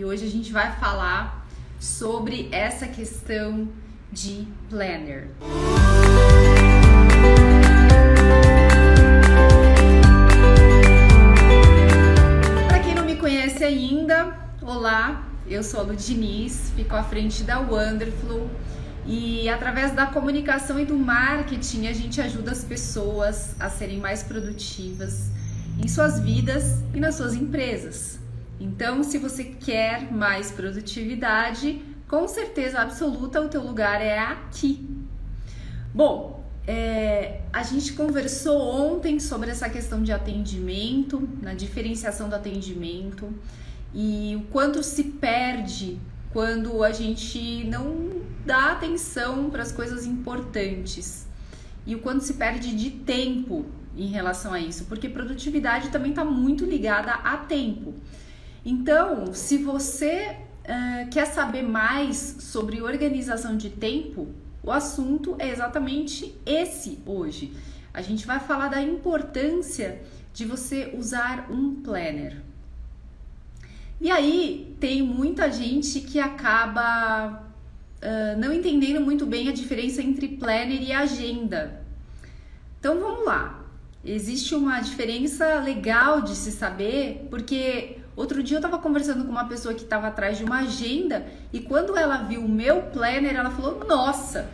e hoje a gente vai falar sobre essa questão de planner. Para quem não me conhece ainda, olá, eu sou a Lu Diniz, fico à frente da Wonderful e através da comunicação e do marketing a gente ajuda as pessoas a serem mais produtivas em suas vidas e nas suas empresas. Então, se você quer mais produtividade, com certeza absoluta o teu lugar é aqui. Bom, é, a gente conversou ontem sobre essa questão de atendimento, na diferenciação do atendimento e o quanto se perde quando a gente não dá atenção para as coisas importantes e o quanto se perde de tempo em relação a isso, porque produtividade também está muito ligada a tempo. Então, se você uh, quer saber mais sobre organização de tempo, o assunto é exatamente esse hoje. A gente vai falar da importância de você usar um planner. E aí tem muita gente que acaba uh, não entendendo muito bem a diferença entre planner e agenda. Então vamos lá. Existe uma diferença legal de se saber, porque outro dia eu estava conversando com uma pessoa que estava atrás de uma agenda e quando ela viu o meu planner, ela falou: Nossa,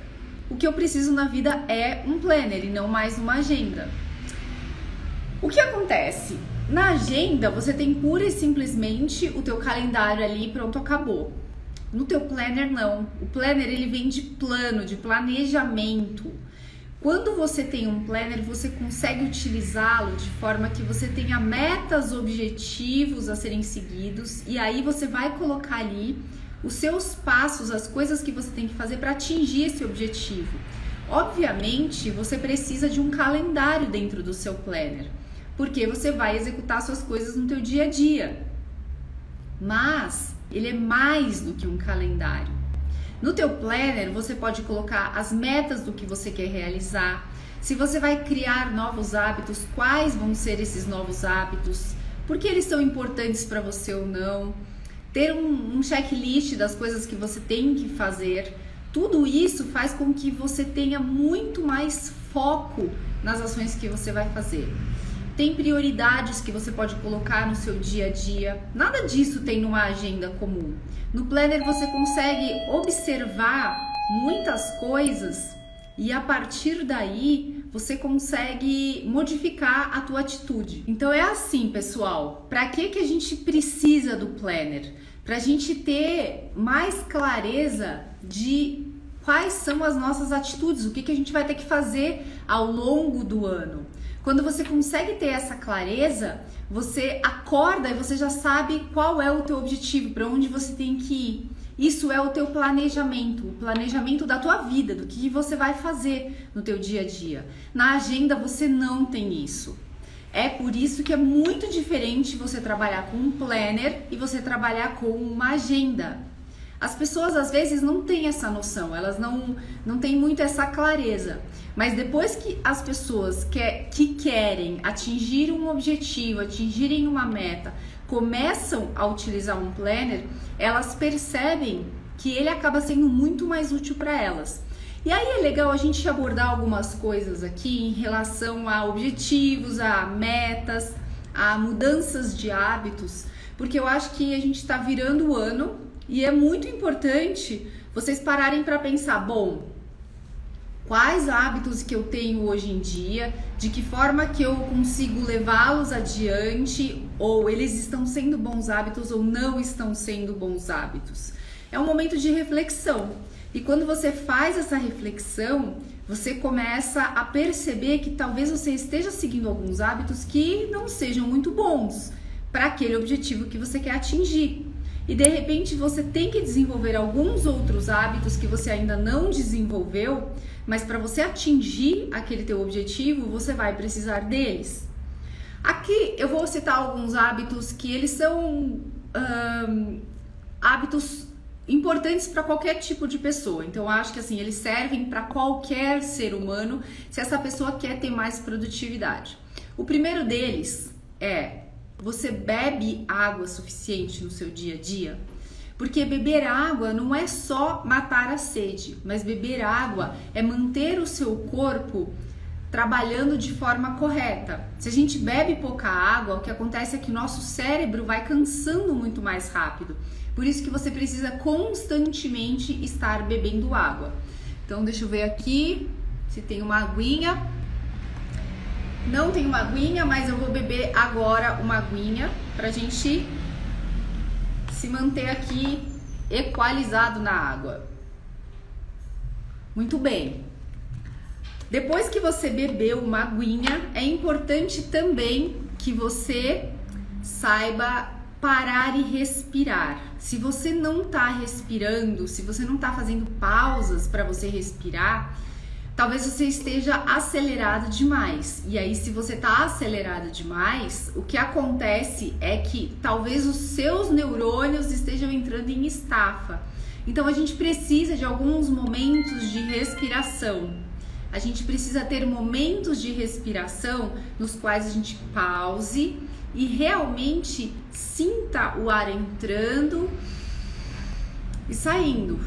o que eu preciso na vida é um planner e não mais uma agenda. O que acontece? Na agenda, você tem pura e simplesmente o teu calendário ali, pronto, acabou. No teu planner não. O planner ele vem de plano, de planejamento. Quando você tem um planner, você consegue utilizá-lo de forma que você tenha metas, objetivos a serem seguidos e aí você vai colocar ali os seus passos, as coisas que você tem que fazer para atingir esse objetivo. Obviamente, você precisa de um calendário dentro do seu planner porque você vai executar suas coisas no teu dia a dia. Mas ele é mais do que um calendário. No teu planner, você pode colocar as metas do que você quer realizar. Se você vai criar novos hábitos, quais vão ser esses novos hábitos? Por que eles são importantes para você ou não? Ter um, um checklist das coisas que você tem que fazer. Tudo isso faz com que você tenha muito mais foco nas ações que você vai fazer tem prioridades que você pode colocar no seu dia a dia. Nada disso tem numa agenda comum. No planner você consegue observar muitas coisas e a partir daí você consegue modificar a tua atitude. Então é assim, pessoal. Para que que a gente precisa do planner? Para a gente ter mais clareza de quais são as nossas atitudes, o que que a gente vai ter que fazer ao longo do ano. Quando você consegue ter essa clareza, você acorda e você já sabe qual é o teu objetivo, para onde você tem que ir. Isso é o teu planejamento, o planejamento da tua vida, do que você vai fazer no teu dia a dia. Na agenda você não tem isso. É por isso que é muito diferente você trabalhar com um planner e você trabalhar com uma agenda. As pessoas às vezes não têm essa noção, elas não, não têm muito essa clareza. Mas depois que as pessoas que, que querem atingir um objetivo, atingirem uma meta, começam a utilizar um planner, elas percebem que ele acaba sendo muito mais útil para elas. E aí é legal a gente abordar algumas coisas aqui em relação a objetivos, a metas, a mudanças de hábitos, porque eu acho que a gente está virando o ano e é muito importante vocês pararem para pensar, bom, quais hábitos que eu tenho hoje em dia, de que forma que eu consigo levá-los adiante, ou eles estão sendo bons hábitos ou não estão sendo bons hábitos. É um momento de reflexão. E quando você faz essa reflexão, você começa a perceber que talvez você esteja seguindo alguns hábitos que não sejam muito bons para aquele objetivo que você quer atingir e de repente você tem que desenvolver alguns outros hábitos que você ainda não desenvolveu, mas para você atingir aquele teu objetivo, você vai precisar deles. Aqui eu vou citar alguns hábitos que eles são hábitos importantes para qualquer tipo de pessoa. Então acho que assim, eles servem para qualquer ser humano se essa pessoa quer ter mais produtividade. O primeiro deles é você bebe água suficiente no seu dia a dia? Porque beber água não é só matar a sede, mas beber água é manter o seu corpo trabalhando de forma correta. Se a gente bebe pouca água, o que acontece é que nosso cérebro vai cansando muito mais rápido. Por isso que você precisa constantemente estar bebendo água. Então, deixa eu ver aqui se tem uma aguinha. Não tem uma aguinha, mas eu vou beber agora uma aguinha pra gente se manter aqui equalizado na água. Muito bem. Depois que você bebeu uma aguinha, é importante também que você saiba parar e respirar. Se você não está respirando, se você não está fazendo pausas para você respirar, talvez você esteja acelerado demais. E aí, se você está acelerado demais, o que acontece é que talvez os seus neurônios estejam entrando em estafa. Então, a gente precisa de alguns momentos de respiração. A gente precisa ter momentos de respiração nos quais a gente pause e realmente sinta o ar entrando e saindo.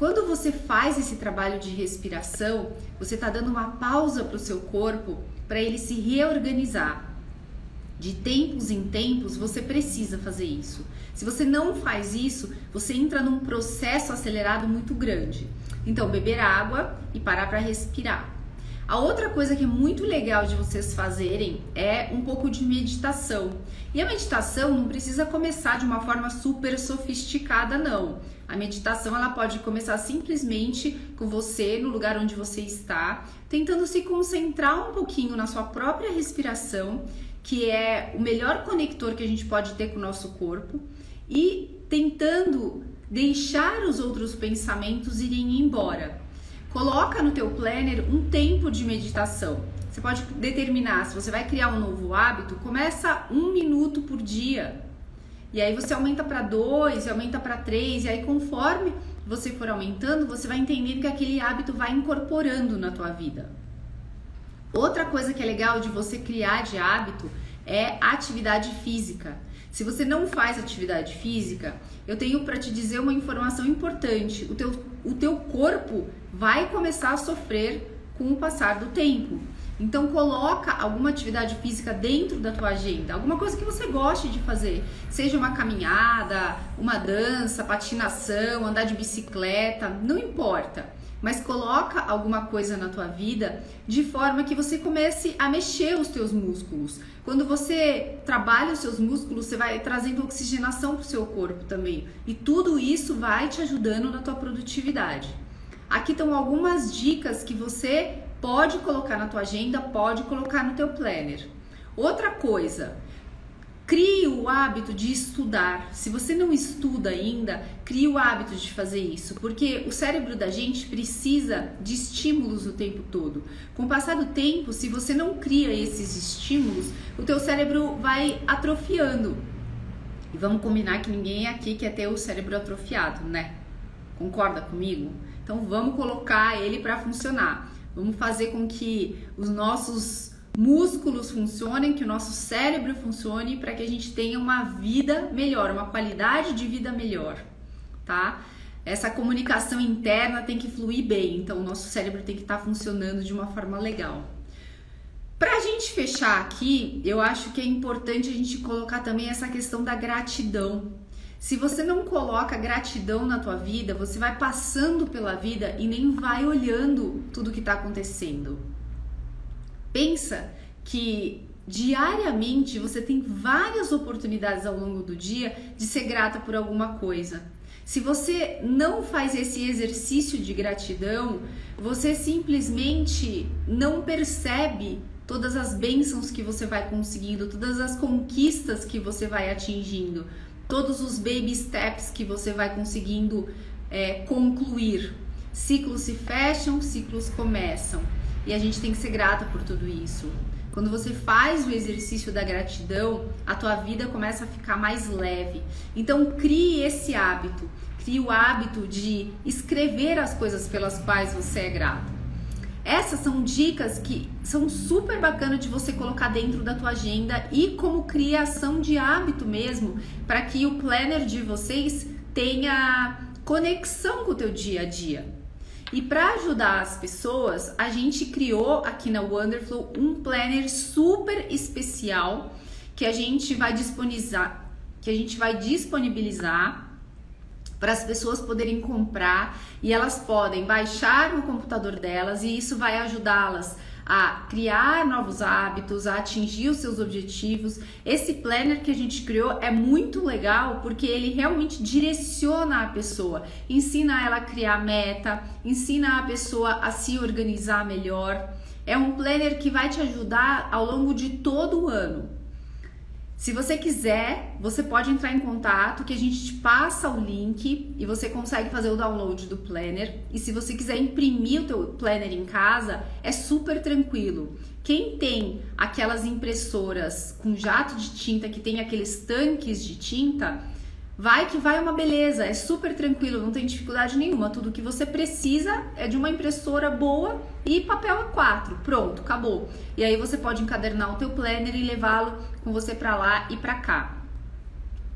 Quando você faz esse trabalho de respiração, você está dando uma pausa para o seu corpo para ele se reorganizar. De tempos em tempos, você precisa fazer isso. Se você não faz isso, você entra num processo acelerado muito grande. Então, beber água e parar para respirar. A outra coisa que é muito legal de vocês fazerem é um pouco de meditação. E a meditação não precisa começar de uma forma super sofisticada, não. A meditação ela pode começar simplesmente com você no lugar onde você está, tentando se concentrar um pouquinho na sua própria respiração, que é o melhor conector que a gente pode ter com o nosso corpo, e tentando deixar os outros pensamentos irem embora. Coloca no teu planner um tempo de meditação. Você pode determinar se você vai criar um novo hábito, começa um minuto por dia. E aí você aumenta para dois, aumenta para três, e aí conforme você for aumentando, você vai entendendo que aquele hábito vai incorporando na tua vida. Outra coisa que é legal de você criar de hábito é atividade física. Se você não faz atividade física, eu tenho para te dizer uma informação importante. O teu, o teu corpo vai começar a sofrer com o passar do tempo. Então coloca alguma atividade física dentro da tua agenda, alguma coisa que você goste de fazer, seja uma caminhada, uma dança, patinação, andar de bicicleta, não importa mas coloca alguma coisa na tua vida de forma que você comece a mexer os teus músculos. Quando você trabalha os seus músculos, você vai trazendo oxigenação para o seu corpo também. E tudo isso vai te ajudando na tua produtividade. Aqui estão algumas dicas que você pode colocar na tua agenda, pode colocar no teu planner. Outra coisa, Crie o hábito de estudar. Se você não estuda ainda, crie o hábito de fazer isso, porque o cérebro da gente precisa de estímulos o tempo todo. Com o passar do tempo, se você não cria esses estímulos, o teu cérebro vai atrofiando. E vamos combinar que ninguém aqui quer ter o cérebro atrofiado, né? Concorda comigo? Então vamos colocar ele para funcionar. Vamos fazer com que os nossos músculos funcionem, que o nosso cérebro funcione para que a gente tenha uma vida melhor, uma qualidade de vida melhor, tá? Essa comunicação interna tem que fluir bem, então o nosso cérebro tem que estar tá funcionando de uma forma legal. Para a gente fechar aqui, eu acho que é importante a gente colocar também essa questão da gratidão. Se você não coloca gratidão na tua vida, você vai passando pela vida e nem vai olhando tudo que está acontecendo. Pensa que diariamente você tem várias oportunidades ao longo do dia de ser grata por alguma coisa. Se você não faz esse exercício de gratidão, você simplesmente não percebe todas as bênçãos que você vai conseguindo, todas as conquistas que você vai atingindo, todos os baby steps que você vai conseguindo é, concluir. Ciclos se fecham, ciclos começam. E a gente tem que ser grata por tudo isso. Quando você faz o exercício da gratidão, a tua vida começa a ficar mais leve. Então crie esse hábito, crie o hábito de escrever as coisas pelas quais você é grato. Essas são dicas que são super bacanas de você colocar dentro da tua agenda e como criação de hábito mesmo, para que o planner de vocês tenha conexão com o teu dia a dia. E para ajudar as pessoas, a gente criou aqui na Wonderflow um planner super especial que a gente vai disponibilizar, que a gente vai disponibilizar para as pessoas poderem comprar e elas podem baixar no computador delas e isso vai ajudá-las a criar novos hábitos, a atingir os seus objetivos. Esse planner que a gente criou é muito legal porque ele realmente direciona a pessoa, ensina ela a criar meta, ensina a pessoa a se organizar melhor. É um planner que vai te ajudar ao longo de todo o ano. Se você quiser, você pode entrar em contato que a gente te passa o link e você consegue fazer o download do planner. E se você quiser imprimir o teu planner em casa, é super tranquilo. Quem tem aquelas impressoras com jato de tinta que tem aqueles tanques de tinta, Vai que vai uma beleza, é super tranquilo, não tem dificuldade nenhuma. Tudo que você precisa é de uma impressora boa e papel A4. Pronto, acabou. E aí você pode encadernar o teu planner e levá-lo com você para lá e para cá.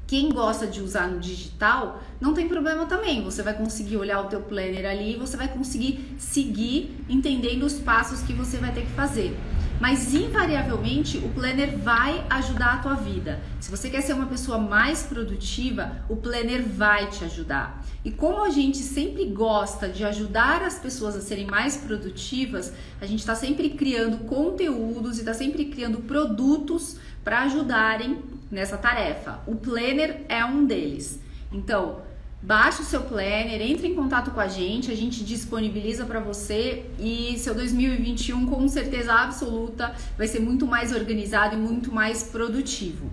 Quem gosta de usar no digital, não tem problema também. Você vai conseguir olhar o teu planner ali e você vai conseguir seguir entendendo os passos que você vai ter que fazer mas invariavelmente o planner vai ajudar a tua vida. Se você quer ser uma pessoa mais produtiva, o planner vai te ajudar. E como a gente sempre gosta de ajudar as pessoas a serem mais produtivas, a gente está sempre criando conteúdos e está sempre criando produtos para ajudarem nessa tarefa. O planner é um deles. Então, Baixe o seu planner, entre em contato com a gente, a gente disponibiliza para você e seu 2021 com certeza absoluta vai ser muito mais organizado e muito mais produtivo.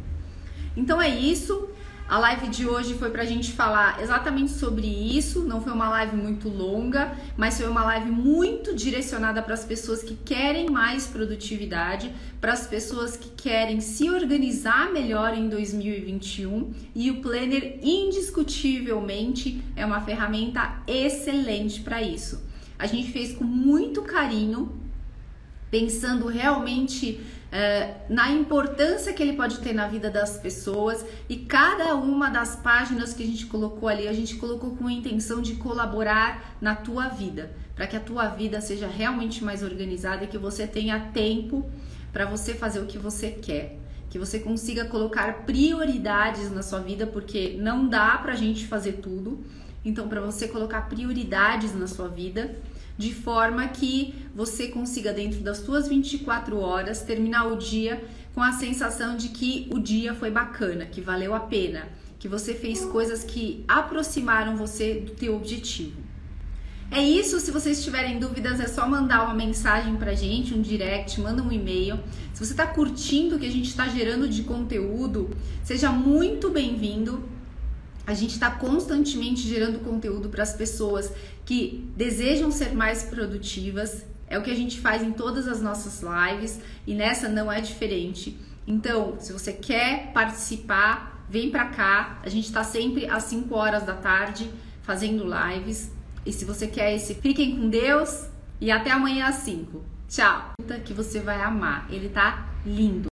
Então é isso. A live de hoje foi para a gente falar exatamente sobre isso. Não foi uma live muito longa, mas foi uma live muito direcionada para as pessoas que querem mais produtividade, para as pessoas que querem se organizar melhor em 2021. E o Planner, indiscutivelmente, é uma ferramenta excelente para isso. A gente fez com muito carinho, pensando realmente é, na importância que ele pode ter na vida das pessoas e cada uma das páginas que a gente colocou ali, a gente colocou com a intenção de colaborar na tua vida, para que a tua vida seja realmente mais organizada e que você tenha tempo para você fazer o que você quer. Que você consiga colocar prioridades na sua vida, porque não dá pra gente fazer tudo. Então, para você colocar prioridades na sua vida, de forma que você consiga, dentro das suas 24 horas, terminar o dia com a sensação de que o dia foi bacana, que valeu a pena, que você fez coisas que aproximaram você do teu objetivo. É isso, se vocês tiverem dúvidas é só mandar uma mensagem pra gente, um direct, manda um e-mail. Se você está curtindo o que a gente está gerando de conteúdo, seja muito bem-vindo. A gente está constantemente gerando conteúdo para as pessoas que desejam ser mais produtivas. É o que a gente faz em todas as nossas lives e nessa não é diferente. Então, se você quer participar, vem para cá. A gente está sempre às 5 horas da tarde fazendo lives. E se você quer esse, fiquem com Deus e até amanhã às 5. Tchau! Que você vai amar. Ele tá lindo.